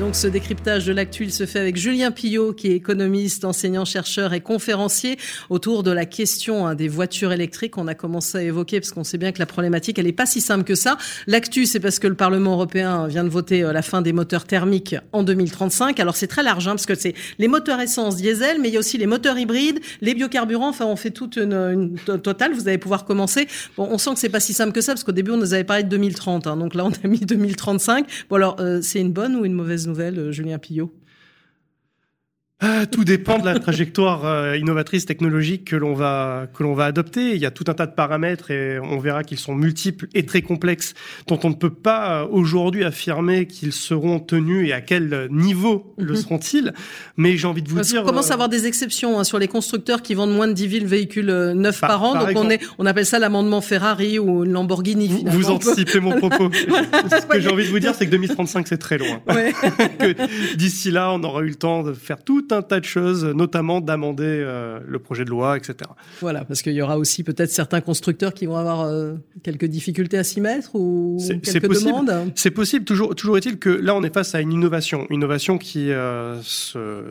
Donc ce décryptage de l'actu, il se fait avec Julien Pillot, qui est économiste, enseignant, chercheur et conférencier autour de la question hein, des voitures électriques. On a commencé à évoquer parce qu'on sait bien que la problématique, elle n'est pas si simple que ça. L'actu, c'est parce que le Parlement européen vient de voter euh, la fin des moteurs thermiques en 2035. Alors c'est très large, hein, parce que c'est les moteurs essence diesel, mais il y a aussi les moteurs hybrides, les biocarburants. Enfin, on fait toute une, totale. Vous allez pouvoir commencer. Bon, on sent que c'est pas si simple que ça, parce qu'au début, on nous avait parlé de 2030. Hein, donc là, on a mis 2035. Bon, alors, euh, c'est une bonne ou une mauvaise nouvelle, euh, Julien Pillot ah, tout dépend de la trajectoire euh, innovatrice technologique que l'on va que l'on va adopter. Il y a tout un tas de paramètres et on verra qu'ils sont multiples et très complexes, dont on ne peut pas euh, aujourd'hui affirmer qu'ils seront tenus et à quel niveau le mhm. seront-ils. Mais j'ai envie de vous Parce dire, on commence à avoir des exceptions hein, sur les constructeurs qui vendent moins de 10 000 véhicules neufs par, an. donc on est on appelle ça l'amendement Ferrari ou une Lamborghini. Finalement. Vous, anticipez mon propos. Ce que j'ai envie de vous dire, c'est que 2035 c'est très loin. D'ici là, on aura eu le temps de faire tout un tas de choses, notamment d'amender euh, le projet de loi, etc. Voilà, parce qu'il y aura aussi peut-être certains constructeurs qui vont avoir euh, quelques difficultés à s'y mettre ou quelques possible. demandes. C'est possible. Toujours, toujours est-il que là, on est face à une innovation, innovation qui euh,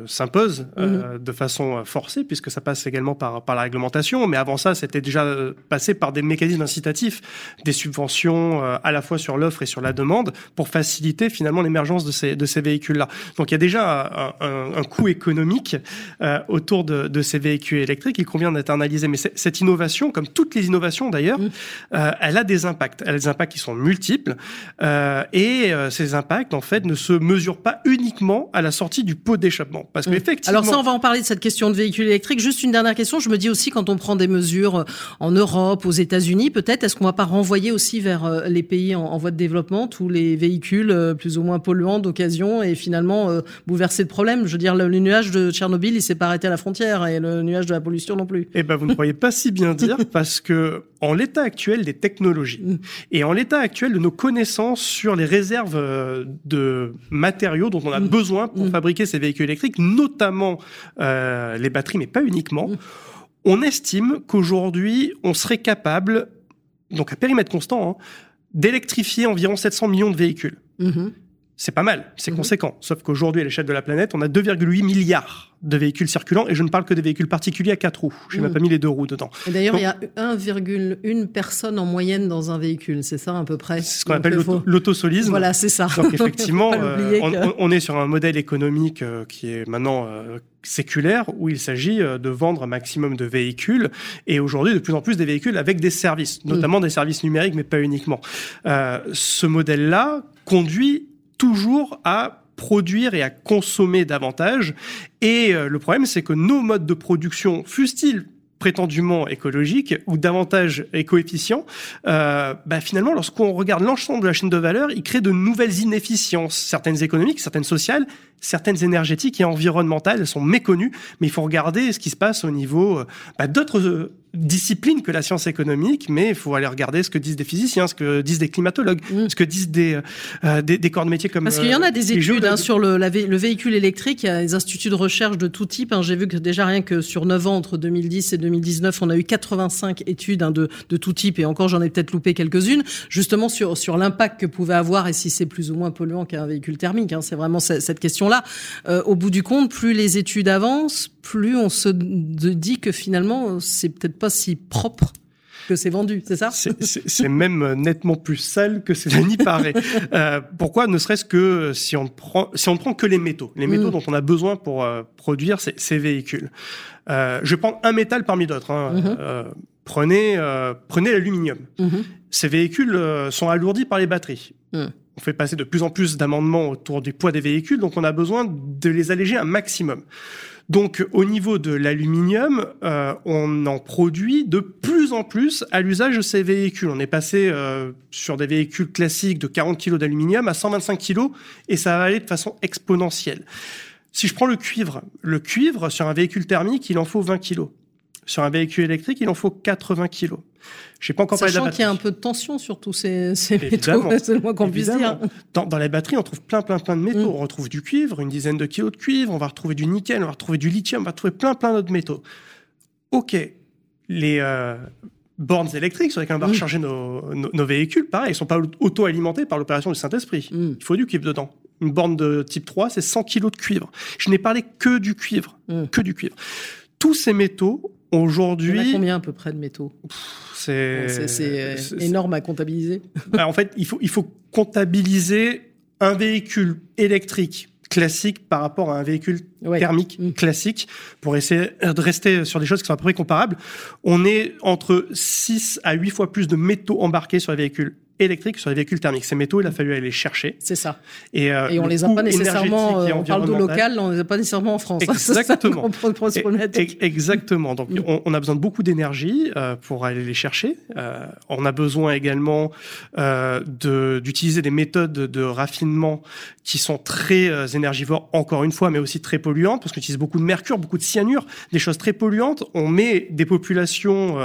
s'impose mhm. de façon forcée, puisque ça passe également par, par la réglementation. Mais avant ça, c'était déjà passé par des mécanismes incitatifs, des subventions à la fois sur l'offre et sur la demande, pour faciliter finalement l'émergence de ces, de ces véhicules-là. Donc il y a déjà un, un, un coût économique économique euh, autour de, de, ces véhicules électriques. Il convient d'internaliser. Mais cette innovation, comme toutes les innovations d'ailleurs, mmh. euh, elle a des impacts. Elle a des impacts qui sont multiples. Euh, et ces impacts, en fait, ne se mesurent pas uniquement à la sortie du pot d'échappement. Parce que mmh. effectivement. Alors ça, on va en parler de cette question de véhicules électriques. Juste une dernière question. Je me dis aussi, quand on prend des mesures en Europe, aux États-Unis, peut-être, est-ce qu'on va pas renvoyer aussi vers les pays en, en voie de développement tous les véhicules plus ou moins polluants d'occasion et finalement bouleverser le problème? Je veux dire, le nuage de Tchernobyl, il s'est pas arrêté à la frontière et le nuage de la pollution non plus. Eh ben, vous ne croyez pas si bien dire parce que en l'état actuel des technologies mm. et en l'état actuel de nos connaissances sur les réserves euh, de matériaux dont on a mm. besoin pour mm. fabriquer ces véhicules électriques, notamment euh, les batteries, mais pas uniquement, on estime qu'aujourd'hui, on serait capable, donc à périmètre constant, hein, d'électrifier environ 700 millions de véhicules. Mm-hmm c'est pas mal, c'est mhm. conséquent. Sauf qu'aujourd'hui, à l'échelle de la planète, on a 2,8 milliards de véhicules circulants et je ne parle que des véhicules particuliers à quatre roues. Je n'ai même mhm. pas mis les deux roues dedans. Et d'ailleurs, il y a 1,1 personne en moyenne dans un véhicule, c'est ça à peu près? C'est ce qu'on appelle l'autosolisme. Voilà, c'est ça. Donc effectivement, euh, on, est sur un modèle économique euh, qui est maintenant euh, séculaire où il s'agit de vendre un maximum de véhicules et aujourd'hui de plus en plus des véhicules avec des services, mm. notamment des services numériques, mais pas uniquement. ce modèle-là conduit toujours à produire et à consommer davantage. Et euh, le problème, c'est que nos modes de production, fussent-ils prétendument écologiques ou davantage éco-efficients, euh, bah finalement, lorsqu'on regarde l'ensemble de la chaîne de valeur, il crée de nouvelles inefficiences, certaines économiques, certaines sociales, certaines énergétiques et environnementales, elles sont méconnues, mais il faut regarder ce qui se passe au niveau euh, bah, d'autres discipline que la science économique, mais il faut aller regarder ce que disent des physiciens, ce que disent des climatologues, mm. ce que disent des, euh, des, des, corps de métier comme Parce qu'il y en a euh, des études hein, sur le, le, véhicule électrique, il y a des instituts de recherche de tout type. Hein. J'ai vu que déjà rien que sur 9 ans, entre 2010 et 2019, on a eu 85 études hein, de, de tout type, et encore j'en ai peut-être loupé quelques-unes, justement sur, sur l'impact que pouvait avoir et si c'est plus ou moins polluant qu'un véhicule thermique. Hein. C'est vraiment cette question-là. Euh, au bout du compte, plus les études avancent, plus on se dit que finalement, c'est peut-être pas si propre que c'est vendu, c'est ça? C'est même nettement plus sale que cela n'y paraît. Euh, pourquoi? Ne serait-ce que si on prend si on prend que les métaux, les métaux mm. dont on a besoin pour euh, produire ces, ces véhicules. Euh, je prends un métal parmi d'autres. Hein. Mm-hmm. Euh, prenez euh, prenez l'aluminium. Mm-hmm. Ces véhicules sont alourdis par les batteries. Mm. On fait passer de plus en plus d'amendements autour du poids des véhicules, donc on a besoin de les alléger un maximum. Donc au niveau de l'aluminium, euh, on en produit de plus en plus à l'usage de ces véhicules. On est passé euh, sur des véhicules classiques de 40 kg d'aluminium à 125 kg et ça va aller de façon exponentielle. Si je prends le cuivre, le cuivre sur un véhicule thermique, il en faut 20 kg. Sur un véhicule électrique, il en faut 80 kg. J'ai pas encore Sachant qu'il y a un peu de tension sur tous ces, ces métaux, c'est le moins qu'on puisse dire. Dans, dans, les batteries, on trouve plein, plein, plein de métaux. Mm. On retrouve du cuivre, une dizaine de kilos de cuivre, on va retrouver du nickel, on va retrouver du lithium, on va retrouver plein, plein d'autres métaux. Ok, les euh, bornes électriques sur lesquelles on va mm. recharger nos, nos, véhicules, pareil, ils sont pas auto-alimentés par l'opération du Saint-Esprit. Mm. Il faut du cuivre dedans. Une borne de type 3, c'est 100 kilos de cuivre. Je n'ai parlé que du cuivre, que du cuivre. Tous ces métaux, aujourd'hui... Il y a combien à peu près de métaux? c'est énorme à comptabiliser. Bah, en fait, il faut, il faut comptabiliser un véhicule électrique classique par rapport à un véhicule thermique mm. classique pour essayer de rester sur des choses qui sont à peu près comparables. On est entre 6 à 8 fois plus de métaux embarqués sur les véhicules électriques sur les véhicules thermiques. Ces métaux, il a fallu aller les chercher. C'est ça. Et, euh, et on les a pas nécessairement. Euh, on parle de local, on les a pas nécessairement en France. Exactement. exactement. Donc mm. on, on, a besoin de beaucoup d'énergie euh, pour aller les chercher. On a besoin également d'utiliser des méthodes de raffinement qui sont très énergivores, encore une fois, mais aussi très polluantes, parce qu'on utilise beaucoup de mercure, beaucoup de cyanure, des choses très polluantes. On met des populations,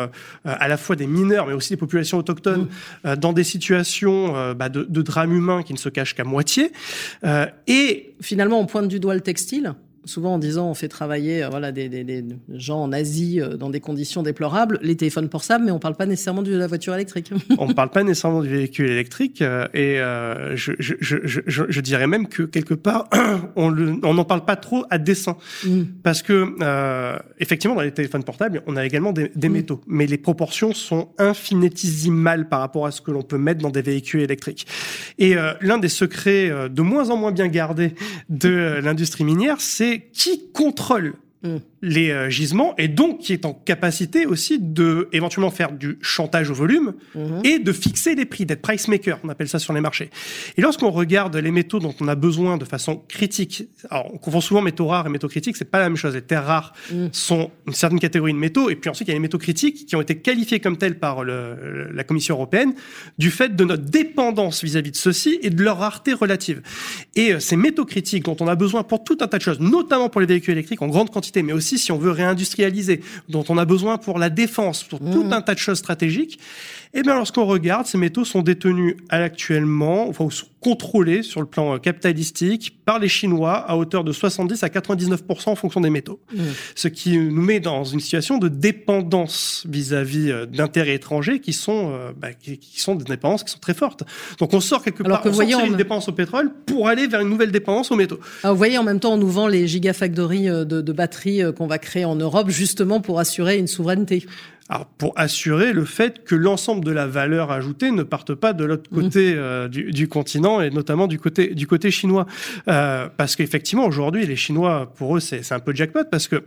à la fois des mineurs, mais aussi des populations autochtones, mmh. dans des situations euh, bah, de, de, drame humain qui ne se cache qu'à moitié. Euh, et finalement, on pointe du doigt le textile souvent en disant on fait travailler euh, voilà des, des, des, gens en Asie euh, dans des conditions déplorables, les téléphones portables, mais on parle pas nécessairement de la voiture électrique. on parle pas nécessairement du véhicule électrique euh, et euh, je, je, je, je, dirais même que quelque part on n'en parle pas trop à dessein mm. parce que euh, effectivement dans les téléphones portables on a également des, des mm. métaux, mais les proportions sont infinitésimales par rapport à ce que l'on peut mettre dans des véhicules électriques. Et l'un des secrets de moins en moins bien gardés de l'industrie minière, c'est qui contrôle mm les euh, gisements et donc qui est en capacité aussi de éventuellement faire du chantage au volume mhm. et de fixer les prix, d'être price maker, on appelle ça sur les marchés. Et lorsqu'on regarde les métaux dont on a besoin de façon critique, alors on confond souvent métaux rares et métaux critiques, c'est pas la même chose. Les terres rares mhm. sont une certaine catégorie de métaux et puis ensuite il y a les métaux critiques qui ont été qualifiés comme tels par le, la Commission européenne du fait de notre dépendance vis-à-vis de ceux-ci et de leur rareté relative. Et euh, ces métaux critiques dont on a besoin pour tout un tas de choses, notamment pour les véhicules électriques en grande quantité, mais aussi si on veut réindustrialiser, dont on a besoin pour la défense, pour tout mmh. un tas de choses stratégiques, eh bien, lorsqu'on regarde, ces métaux sont détenus actuellement, enfin, sont contrôlés sur le plan euh, capitalistique par les Chinois à hauteur de 70 à 99% en fonction des métaux. Mmh. Ce qui nous met dans une situation de dépendance vis-à-vis euh, d'intérêts étrangers qui sont, euh, bah, qui, sont des dépendances qui sont très fortes. Donc, on sort quelque part, on sort une dépendance au pétrole pour aller vers une nouvelle dépendance aux métaux. Alors, vous voyez, en même temps, on nous vend les gigafactories de, de batteries qu'on va créer en Europe justement pour assurer une souveraineté. Alors pour assurer le fait que l'ensemble de la valeur ajoutée ne parte pas de l'autre mmh. côté euh, du, du, continent et notamment du côté du côté chinois, euh, parce qu'effectivement aujourd'hui les Chinois pour eux c'est un peu jackpot parce que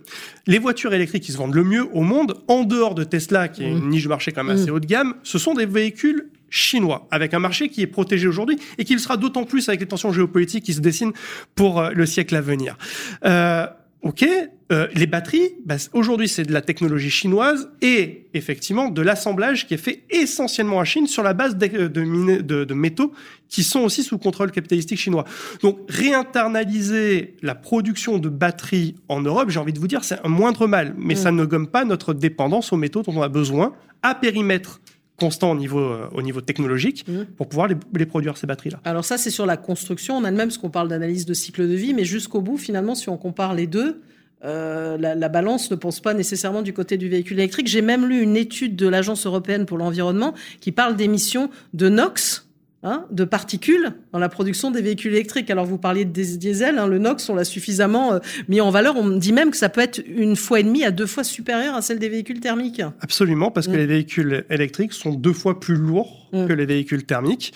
les voitures électriques qui se vendent le mieux au monde en dehors de Tesla qui est une mmh. niche de marché quand même assez mmh. haut de gamme, ce sont des véhicules chinois, avec un marché qui est protégé aujourd'hui et qui le sera d'autant plus avec les tensions géopolitiques qui se dessinent pour euh, le siècle à venir. Euh, Ok, euh, les batteries, bah, aujourd'hui c'est de la technologie chinoise et effectivement de l'assemblage qui est fait essentiellement en Chine sur la base de, de, de, métaux qui sont aussi sous contrôle capitalistique chinois. Donc réinternaliser la production de batteries en Europe, j'ai envie de vous dire, c'est un moindre mal, mais mm. ça ne gomme pas notre dépendance aux métaux dont on a besoin à périmètre constant au niveau, euh, au niveau technologique mm. pour pouvoir les, les produire, ces batteries-là. Alors ça, c'est sur la construction en elle-même, parce qu'on parle d'analyse de cycle de vie, mais jusqu'au bout, finalement, si on compare les deux, euh, la, la, balance ne pense pas nécessairement du côté du véhicule électrique. J'ai même lu une étude de l'Agence européenne pour l'environnement qui parle d'émissions de NOx Hein, de particules dans la production des véhicules électriques. Alors vous parliez de diesel, hein, le NOx, on l'a suffisamment euh, mis en valeur. On dit même que ça peut être une fois et demie à deux fois supérieur à celle des véhicules thermiques. Absolument, parce que mm. les véhicules électriques sont deux fois plus lourds mm. que les véhicules thermiques.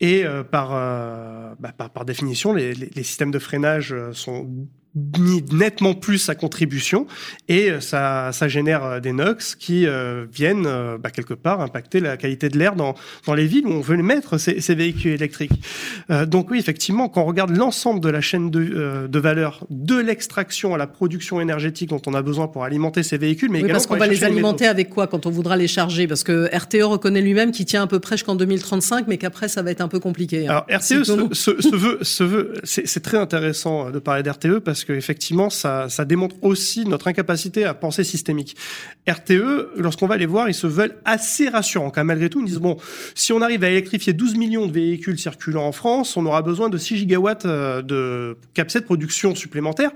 Et euh, par, euh, bah, par, par, définition, les, les, les, systèmes de freinage sont mis nettement plus sa contribution et euh, ça, ça génère euh, des NOx qui euh, viennent bah, quelque part impacter la qualité de l'air dans, dans les villes où on veut mettre ces, ces véhicules électriques. donc oui, effectivement, quand on regarde l'ensemble de la chaîne de, de valeur, de l'extraction à la production énergétique dont on a besoin pour alimenter ces véhicules, mais oui, parce qu'on va les alimenter avec quoi quand on voudra les charger? Parce que RTE reconnaît lui-même qu'il tient à peu près jusqu'en 2035, mais qu'après ça va être un peu compliqué. Hein. Alors RTE se, se, se, veut, se veut, c'est très intéressant de parler d'RTE parce que effectivement, ça, ça démontre aussi notre incapacité à penser systémique. RTE, lorsqu'on va les voir, ils se veulent assez rassurants. Quand malgré tout, ils disent bon, si on arrive à électrifier 12 millions de véhicules circulant en France, on aura besoin de 6 gigawatts euh, de capacité de production supplémentaire.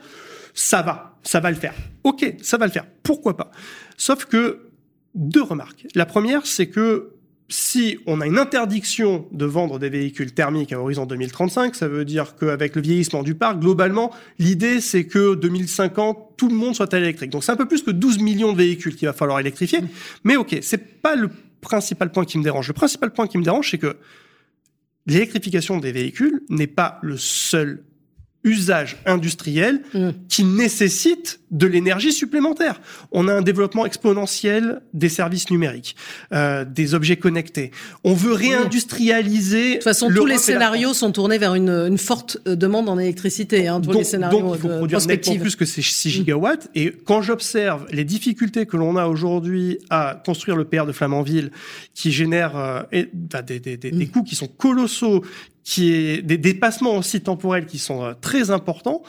Ça va, ça va le faire. Ok, ça va le faire. Pourquoi pas? Sauf que deux remarques. La première, c'est que si on a une interdiction de vendre des véhicules thermiques à horizon 2035, ça veut dire qu'avec le vieillissement du parc, globalement, l'idée c'est que 2050, tout le monde soit à l'électrique. Donc c'est un peu plus que 12 millions de véhicules qu'il va falloir électrifier. Mais ok, c'est pas le principal point qui me dérange. Le principal point qui me dérange, c'est que l'électrification des véhicules n'est pas le seul usage industriel mm. qui nécessite de l'énergie supplémentaire. On a un développement exponentiel des services numériques, euh, des objets connectés. On veut réindustrialiser. De toute façon, tous les scénarios sont tournés vers une, une forte euh, demande en électricité. Hein, tous donc, les scénarios donc, il faut de produire nettement plus que ces 6 gigawatts. Et quand j'observe les difficultés que l'on a aujourd'hui à construire le PR de Flamanville, qui génère euh, des, des, des, des mm. coûts qui sont colossaux, qui est des dépassements aussi temporels qui sont euh, très importants.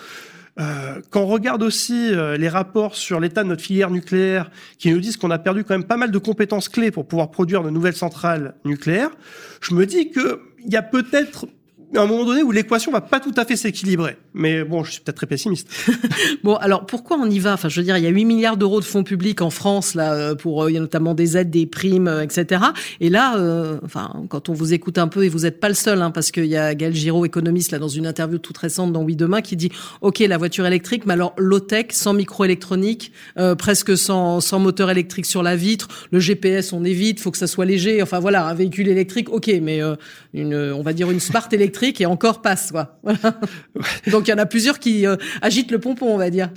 Euh, quand on regarde aussi euh, les rapports sur l'état de notre filière nucléaire, qui nous disent qu'on a perdu quand même pas mal de compétences clés pour pouvoir produire de nouvelles centrales nucléaires, je me dis qu'il y a peut-être à un moment donné où l'équation va pas tout à fait s'équilibrer. Mais bon, je suis peut-être très pessimiste. bon, alors pourquoi on y va? Enfin, je veux dire, il y a 8 milliards d'euros de fonds publics en France là euh, pour euh, il y a notamment des aides, des primes, euh, etc. Et là, enfin, quand on vous écoute un peu, et vous n'êtes pas le seul, hein, parce qu'il y a Gaël Giraud, économiste, là dans une interview toute récente dans Oui Demain, qui dit OK, la voiture électrique, mais alors low tech, sans microélectronique, presque sans, sans moteur électrique sur la vitre, le GPS on évite, faut que ça soit léger. Enfin voilà, un véhicule électrique, OK, mais une, on va dire une smart électrique et encore passe. Quoi. Donc il y en a plusieurs qui euh, agitent le pompon, on va dire.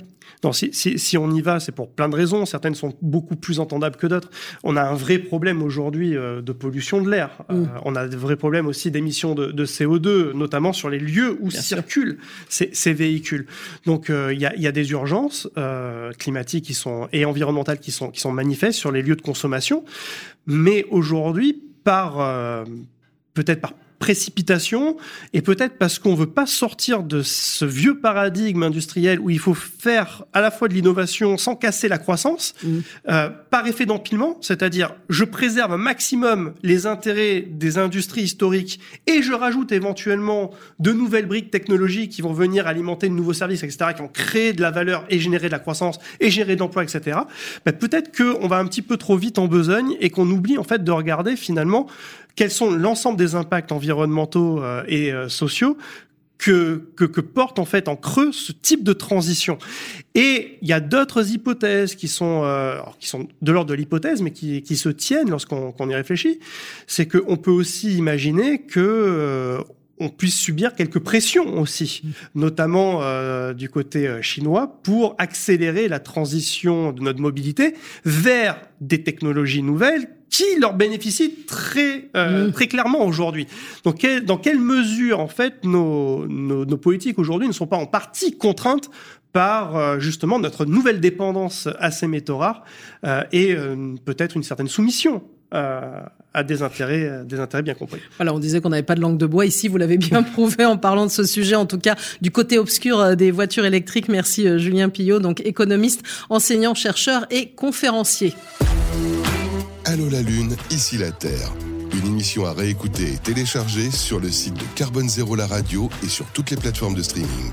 Non, si, si, si, on y va, c'est pour plein de raisons. Certaines sont beaucoup plus entendables que d'autres. On a un vrai problème aujourd'hui euh, de pollution de l'air. Euh, mm. on a de vrais problèmes aussi d'émissions de, de, CO2, notamment sur les lieux où circulent ces, ces, véhicules. Donc il y, a, y, a, des urgences climatiques qui sont et environnementales qui sont qui sont manifestes sur les lieux de consommation. Mais aujourd'hui, par peut-être par précipitation et peut-être parce qu'on veut pas sortir de ce vieux paradigme industriel où il faut faire à la fois de l'innovation sans casser la croissance mmh. euh, par effet d'empilement, c'est-à-dire je préserve un maximum les intérêts des industries historiques et je rajoute éventuellement de nouvelles briques technologiques qui vont venir alimenter de nouveaux services, etc., qui vont créer de la valeur et générer de la croissance et générer de l'emploi, etc. Ben, peut-être qu'on va un petit peu trop vite en besogne et qu'on oublie en fait de regarder finalement quels sont l'ensemble des impacts environnementaux euh, et euh, sociaux que, que, porte en fait en creux ce type de transition. Et il y a d'autres hypothèses qui sont euh, qui sont de l'ordre de l'hypothèse, mais qui, qui se tiennent lorsqu'on y réfléchit. C'est qu'on peut aussi imaginer que on puisse subir quelques pressions aussi, notamment euh, du côté euh, chinois, pour accélérer la transition de notre mobilité vers des technologies nouvelles qui leur bénéficient très euh, mmh. très clairement aujourd'hui. Donc, dans quelle mesure en fait nos, nos, nos politiques aujourd'hui ne sont pas en partie contraintes par justement notre nouvelle dépendance à ces métaux rares et peut-être une certaine soumission à des intérêts, euh, des intérêts bien compris. Voilà, on disait qu'on n'avait pas de langue de bois. Ici, vous l'avez bien prouvé en parlant de ce sujet, en tout cas du côté obscur euh, des voitures électriques. Merci euh, Julien Pillot, donc économiste, enseignant, chercheur et conférencier. Allô la Lune, ici la Terre. Une émission à réécouter et télécharger sur le site de Carbone Zéro la radio et sur toutes les plateformes de streaming.